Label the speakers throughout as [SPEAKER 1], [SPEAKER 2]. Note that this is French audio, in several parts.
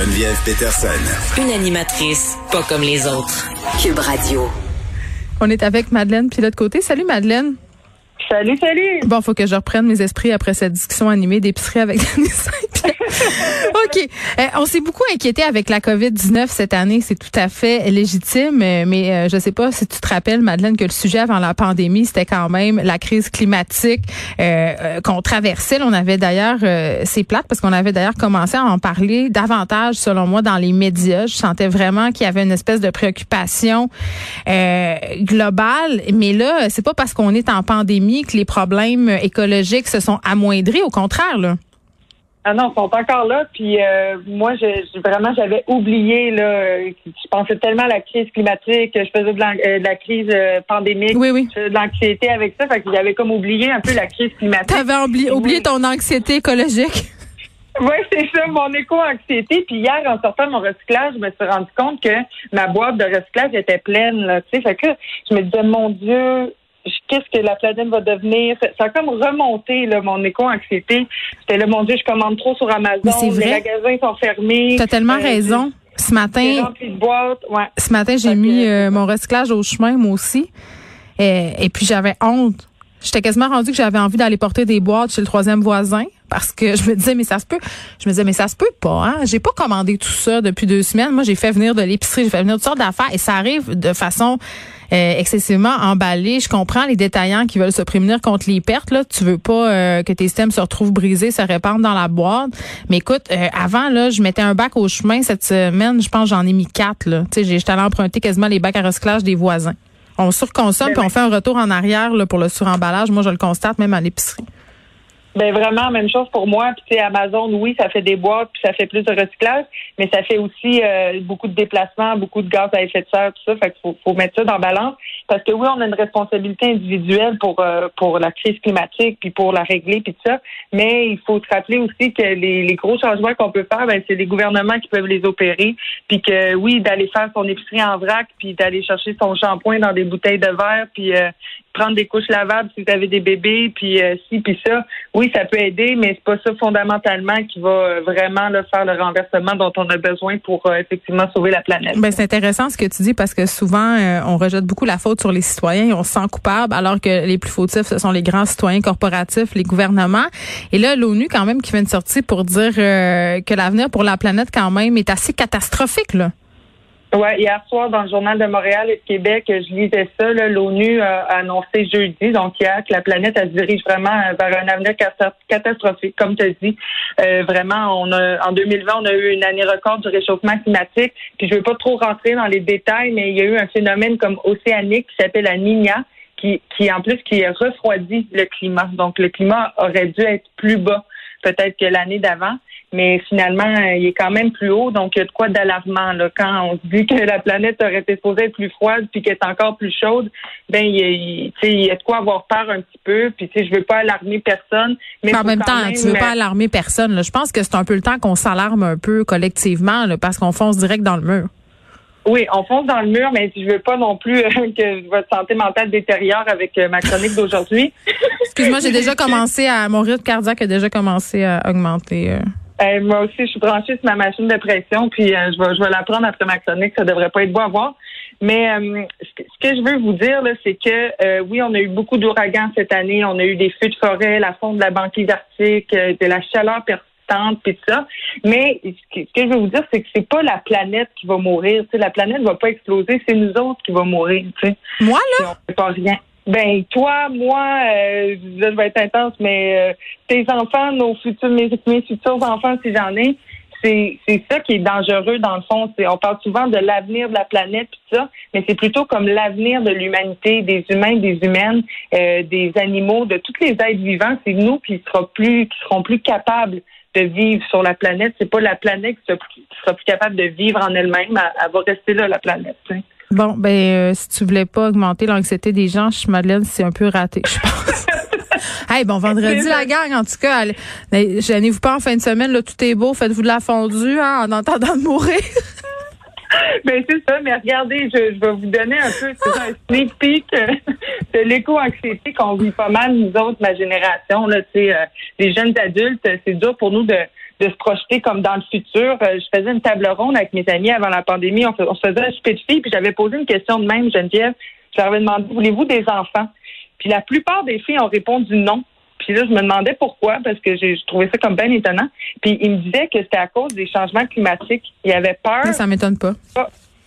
[SPEAKER 1] Geneviève Peterson.
[SPEAKER 2] Une animatrice pas comme les autres. Cube Radio.
[SPEAKER 3] On est avec Madeleine puis de l'autre côté. Salut Madeleine.
[SPEAKER 4] Salut, salut.
[SPEAKER 3] Bon, faut que je reprenne mes esprits après cette discussion animée d'épicerie avec Denis OK. Euh, on s'est beaucoup inquiété avec la COVID-19 cette année. C'est tout à fait légitime. Euh, mais euh, je sais pas si tu te rappelles, Madeleine, que le sujet avant la pandémie, c'était quand même la crise climatique qu'on traversait. On avait d'ailleurs, c'est plate parce qu'on avait d'ailleurs commencé à en parler davantage, selon moi, dans les médias. Je sentais vraiment qu'il y avait une espèce de préoccupation globale. Mais là, c'est pas parce qu'on est en pandémie que les problèmes écologiques se sont amoindris. Au contraire, là.
[SPEAKER 4] Ah non, ils sont encore là. Puis euh, moi, je, vraiment, j'avais oublié là. Je pensais tellement à la crise climatique, je faisais de la, euh, crise euh, pandémique,
[SPEAKER 3] oui, oui.
[SPEAKER 4] de l'anxiété avec ça. Fait que j'avais comme oublié un peu la crise climatique.
[SPEAKER 3] T'avais oublié, oublié ton anxiété écologique.
[SPEAKER 4] Oui, c'est ça, mon éco-anxiété. Puis hier, en sortant de mon recyclage, je me suis rendu compte que ma boîte de recyclage était pleine. Là, fait que je me disais, mon Dieu, qu'est-ce que la planète va devenir? Ça a comme remonté là, mon éco-anxiété. C'était là, mon Dieu, je commande trop sur Amazon.
[SPEAKER 3] Vrai.
[SPEAKER 4] Les magasins sont fermés.
[SPEAKER 3] Tu as tellement euh, raison. Ce matin,
[SPEAKER 4] ouais.
[SPEAKER 3] ce matin, j'ai mis euh, mon recyclage au chemin, moi aussi. Et, et puis j'avais honte. J'étais quasiment rendu que j'avais envie d'aller porter des boîtes chez le troisième voisin parce que je me disais mais ça se peut. Je me disais mais ça se peut pas. Hein? J'ai pas commandé tout ça depuis deux semaines. Moi j'ai fait venir de l'épicerie, j'ai fait venir toutes sortes d'affaires et ça arrive de façon euh, excessivement emballé. Je comprends les détaillants qui veulent se prémunir contre les pertes. Là, tu veux pas euh, que tes systèmes se retrouvent brisés, se répandent dans la boîte. Mais écoute, euh, avant là, je mettais un bac au chemin cette semaine. Je pense j'en ai mis quatre. Là, tu sais, j'étais allé emprunter quasiment les bacs à recyclage des voisins. On surconsomme ben puis on fait un retour en arrière là, pour le suremballage. Moi, je le constate même à l'épicerie.
[SPEAKER 4] Ben vraiment, même chose pour moi. Puis Amazon, oui, ça fait des boîtes, puis ça fait plus de recyclage, mais ça fait aussi euh, beaucoup de déplacements, beaucoup de gaz à effet de serre, tout ça. Fait qu'il faut, faut mettre ça dans balance. Parce que oui, on a une responsabilité individuelle pour euh, pour la crise climatique, puis pour la régler, puis tout ça. Mais il faut se rappeler aussi que les, gros changements qu'on peut faire, ben, c'est les gouvernements qui peuvent les opérer. Puis que oui, d'aller faire son épicerie en vrac, puis d'aller chercher son shampoing dans des bouteilles de verre, puis euh, prendre des couches lavables si vous avez des bébés, puis euh, ci, puis ça. Oui, ça peut aider, mais c'est pas ça fondamentalement qui va euh, vraiment faire le renversement dont on a besoin pour effectivement sauver la planète.
[SPEAKER 3] Ben, c'est intéressant ce que tu dis parce que souvent, on rejette beaucoup la faute sur les citoyens on se sent coupable alors que les plus fautifs, ce sont les grands citoyens corporatifs, les gouvernements. Et là, l'ONU, quand même, qui vient de sortir pour dire que l'avenir pour la planète, quand même, est assez catastrophique, là.
[SPEAKER 4] Oui, hier soir, dans le Journal de Montréal et de Québec, je lisais ça. L'ONU a annoncé jeudi, donc hier, que la planète elle se dirige vraiment vers un avenir catastrophique. Comme tu as dit, euh, vraiment, on a en 2020, on a eu une année record du réchauffement climatique. Puis je veux pas trop rentrer dans les détails, mais il y a eu un phénomène comme océanique qui s'appelle la Niña, qui, qui en plus qui refroidit le climat. Donc le climat aurait dû être plus bas peut-être que l'année d'avant mais finalement, il est quand même plus haut, donc il y a de quoi d'alarmant. Là. Quand on se dit que la planète aurait été supposée être plus froide puis qu'elle est encore plus chaude, ben il y, a, il y a de quoi avoir peur un petit peu. Puis je veux pas alarmer personne. Mais
[SPEAKER 3] en même temps, tu veux pas alarmer personne. Là. Je pense que c'est un peu le temps qu'on s'alarme un peu collectivement là, parce qu'on fonce direct dans le mur.
[SPEAKER 4] Oui, on fonce dans le mur, mais je veux pas non plus que votre santé mentale détériore avec euh, ma chronique d'aujourd'hui.
[SPEAKER 3] Excuse-moi, j'ai déjà commencé à mon rythme cardiaque a déjà commencé à augmenter. Euh.
[SPEAKER 4] Euh, moi aussi, je suis branchée sur ma machine de pression, puis euh, je vais, je vais la prendre après ma chronique. Ça devrait pas être beau à voir. Mais euh, ce que je veux vous dire, c'est que oui, on a eu beaucoup d'ouragans cette année. On a eu des feux de forêt, la fonte de la banquise arctique, de la chaleur persistante, puis tout ça. Mais ce que je veux vous dire, c'est que c'est pas la planète qui va mourir. la planète va pas exploser, c'est nous autres qui va mourir.
[SPEAKER 3] Moi là,
[SPEAKER 4] on fait pas rien. Ben toi, moi, euh, je vais être intense, mais euh, tes enfants, nos futurs, mes, futurs enfants, si j'en ai, c'est ça qui est dangereux dans le fond. On parle souvent de l'avenir de la planète tout ça, mais c'est plutôt comme l'avenir de l'humanité, des humains, des humaines, euh, des animaux, de tous les êtres vivants. C'est nous qui serons plus qui seront plus capables de vivre sur la planète. C'est pas la planète qui sera, plus capable de vivre en elle-même. Elle, va rester là, la planète.
[SPEAKER 3] Bon, ben euh, si tu voulais pas augmenter l'anxiété des gens, je Madeleine, c'est un peu raté, je pense. hey, bon vendredi la gang, en tout cas, gênez-vous pas en fin de semaine, là, tout est beau, faites-vous de la fondue hein, en entendant de mourir.
[SPEAKER 4] ben c'est ça, mais regardez, je, vais vous donner un peu un sneak peek euh, de l'éco-anxiété qu'on vit pas mal, nous autres, ma génération, là, euh, les jeunes adultes, c'est dur pour nous de, de se projeter comme dans le futur. Euh, je faisais une table ronde avec mes amis avant la pandémie, on, se faisait un souper de filles, puis j'avais posé une question de même, Geneviève, je leur avais demandé, voulez-vous des enfants? Puis la plupart des filles ont répondu non. Puis là, je me demandais pourquoi, parce que j'ai trouvé ça comme bien étonnant. Puis il me disait que c'était à cause des changements climatiques. Il avait peur.
[SPEAKER 3] Mais ça m'étonne pas.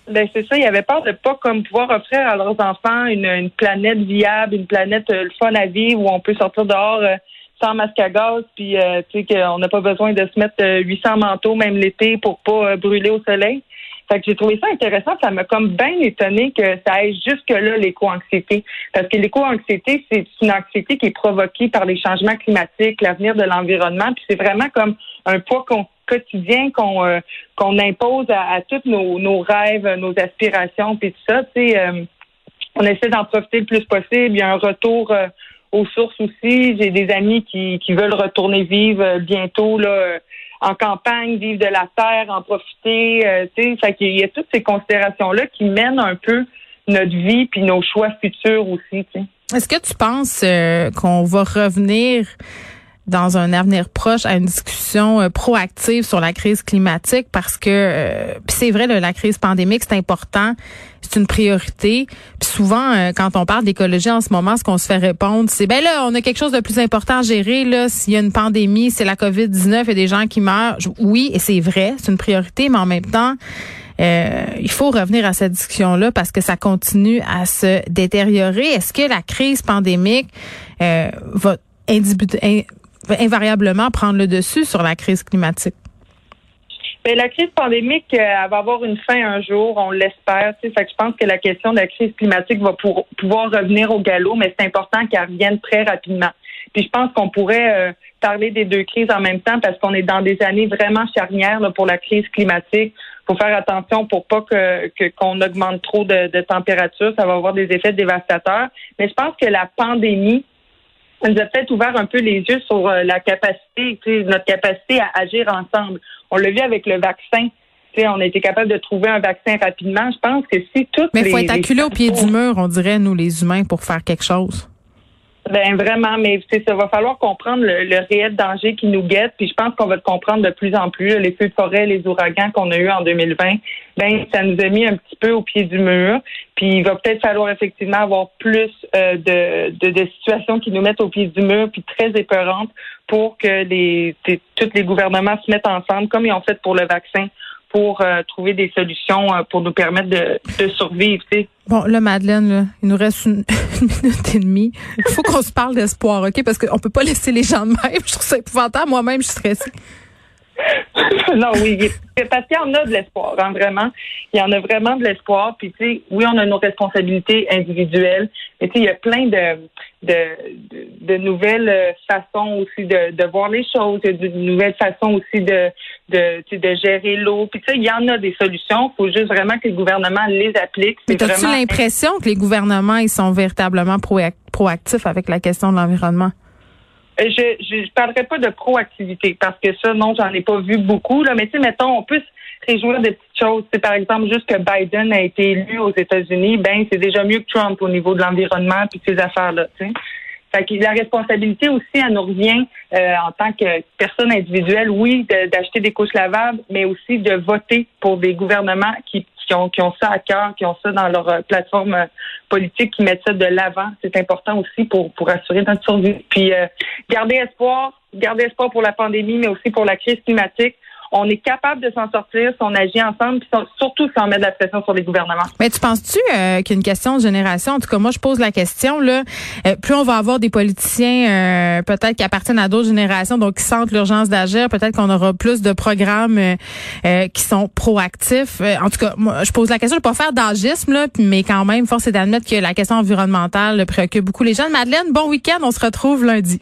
[SPEAKER 4] Ben c'est ça, il avait peur de pas comme pouvoir offrir à leurs enfants une, planète viable, une planète euh, fun à vivre où on peut sortir dehors euh, sans masque à gaz, puis euh, tu sais qu'on n'a pas besoin de se mettre 800 manteaux même l'été pour pas brûler au soleil. Fait que j'ai trouvé ça intéressant. Ça m'a comme bien étonné que ça aille jusque-là, l'éco-anxiété. Parce que l'éco-anxiété, c'est une anxiété qui est provoquée par les changements climatiques, l'avenir de l'environnement. Puis c'est vraiment comme un poids quotidien qu'on euh, qu'on impose à, tous nos, nos, rêves, nos aspirations, puis tout ça. Euh, on essaie d'en profiter le plus possible. Il y a un retour euh, aux sources aussi. J'ai des amis qui, qui veulent retourner vivre bientôt là en campagne, vivre de la terre, en profiter. Euh, tu sais, il y a toutes ces considérations-là qui mènent un peu notre vie puis nos choix futurs aussi.
[SPEAKER 3] Est-ce que tu penses euh, qu'on va revenir dans un avenir proche à une discussion euh, proactive sur la crise climatique parce que euh, c'est vrai la crise pandémique c'est important c'est une priorité. Puis souvent euh, quand on parle d'écologie en ce moment ce qu'on se fait répondre c'est ben là on a quelque chose de plus important à gérer là. S'il y a une pandémie c'est la Covid 19 et des gens qui meurent. Oui et c'est vrai c'est une priorité mais en même temps il faut revenir à cette discussion-là parce que ça continue à se détériorer. Est-ce que la crise pandémique va invariablement prendre le dessus sur la crise climatique?
[SPEAKER 4] Mais ben, la crise pandémique, euh, elle va avoir une fin un jour, on l'espère. Fait que je pense que la question de la crise climatique va pouvoir revenir au galop, mais c'est important qu'elle revienne très rapidement. Puis je pense qu'on pourrait euh, parler des deux crises en même temps parce qu'on est dans des années vraiment charnières pour la crise climatique. Il faut faire attention pour pas que qu'on augmente trop de température. Ça va avoir des effets dévastateurs. Mais je pense que la pandémie ça nous a peut-être ouvert un peu les yeux sur euh, la capacité, notre capacité à agir ensemble. On l'a vu avec le vaccin. on a été capable de trouver un vaccin rapidement. Je pense que si toutes
[SPEAKER 3] Mais il faut être acculé au pied du mur, on dirait, nous, les humains, pour faire quelque chose.
[SPEAKER 4] Ben vraiment, mais ça va falloir comprendre le, réel danger qui nous guette. Puis je pense qu'on va le comprendre de plus en plus. Les feux de forêt, les ouragans qu'on a eu en 2020, ben ça nous a mis un petit peu au pied du mur. Puis il va peut-être falloir effectivement avoir plus euh, de, de, situations qui nous mettent au pied du mur, puis très épeurantes, pour que les tous les gouvernements se mettent ensemble, comme ils ont fait pour le vaccin, pour euh, trouver des solutions euh, pour nous permettre de, de survivre.
[SPEAKER 3] Bon, là, Madeleine, il nous reste une, minute et demie. Il faut qu'on se parle d'espoir, OK? Parce qu'on peut pas laisser les gens de même. Je trouve ça épouvantable. Moi-même, je suis stressée.
[SPEAKER 4] non, oui, parce qu'il y en a de l'espoir, hein, vraiment. Il y en a vraiment de l'espoir. Puis, tu sais, oui, on a nos responsabilités individuelles, mais tu sais, il y a plein de, de, de, nouvelles euh, façons aussi de, de voir les choses, de, nouvelles façons aussi de, de, de gérer l'eau. Puis, tu sais, il y en a des solutions. Il faut juste vraiment que le gouvernement les applique.
[SPEAKER 3] Mais as-tu l'impression que les gouvernements, ils sont véritablement proactifs avec la question de l'environnement?
[SPEAKER 4] Euh, je ne parlerai pas de proactivité parce que ça, non, j'en ai pas vu beaucoup. Là. Mais tu sais, mettons, on peut se réjouir des petites choses. C'est par exemple juste que Biden a été élu aux États-Unis, ben c'est déjà mieux que Trump au niveau de l'environnement puis ces affaires-là. Fait la responsabilité aussi, elle nous revient euh, en tant que personne individuelle, oui, d'acheter des couches lavables, mais aussi de voter pour des gouvernements qui qui ont, qui ont ça à cœur, qui ont ça dans leur euh, plateforme euh, politique, qui mettent ça de l'avant. C'est important aussi pour, pour assurer notre survie. Puis euh, garder espoir, garder espoir pour la pandémie, mais aussi pour la crise climatique on est capable de s'en sortir si on agit ensemble, puis surtout si on met de la pression sur les gouvernements.
[SPEAKER 3] Mais tu penses-tu euh, qu'il y a une question de génération? En tout cas, moi, je pose la question, là, euh, plus on va avoir des politiciens euh, peut-être qui appartiennent à d'autres générations, donc qui sentent l'urgence d'agir, peut-être qu'on aura plus de programmes qui sont proactifs. en tout cas, moi, je pose la question, je ne vais pas faire d'agisme, là, mais quand même, force est d'admettre que la question environnementale préoccupe beaucoup les jeunes. Madeleine, bon week-end, on se retrouve lundi.